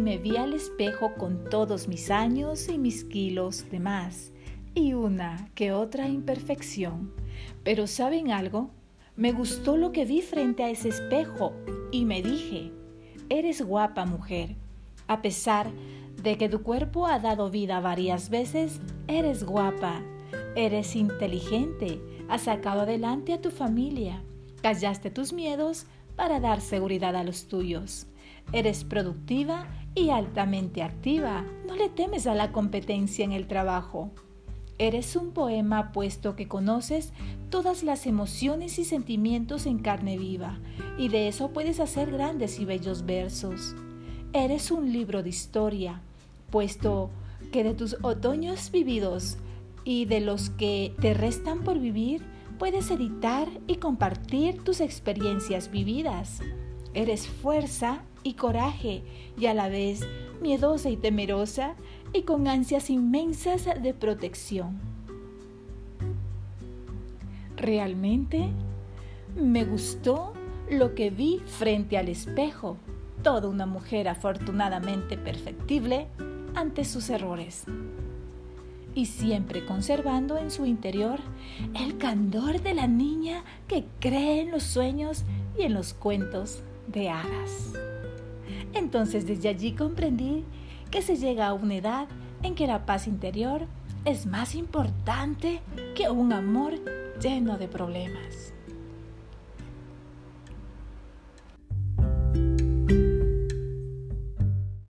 me vi al espejo con todos mis años y mis kilos de más y una que otra imperfección. Pero ¿saben algo? Me gustó lo que vi frente a ese espejo y me dije, eres guapa mujer. A pesar de que tu cuerpo ha dado vida varias veces, eres guapa, eres inteligente, has sacado adelante a tu familia, callaste tus miedos para dar seguridad a los tuyos. Eres productiva y altamente activa, no le temes a la competencia en el trabajo. Eres un poema puesto que conoces todas las emociones y sentimientos en carne viva, y de eso puedes hacer grandes y bellos versos. Eres un libro de historia, puesto que de tus otoños vividos y de los que te restan por vivir, puedes editar y compartir tus experiencias vividas. Eres fuerza y coraje y a la vez miedosa y temerosa y con ansias inmensas de protección. Realmente me gustó lo que vi frente al espejo, toda una mujer afortunadamente perfectible ante sus errores. Y siempre conservando en su interior el candor de la niña que cree en los sueños y en los cuentos de hadas. Entonces desde allí comprendí que se llega a una edad en que la paz interior es más importante que un amor lleno de problemas.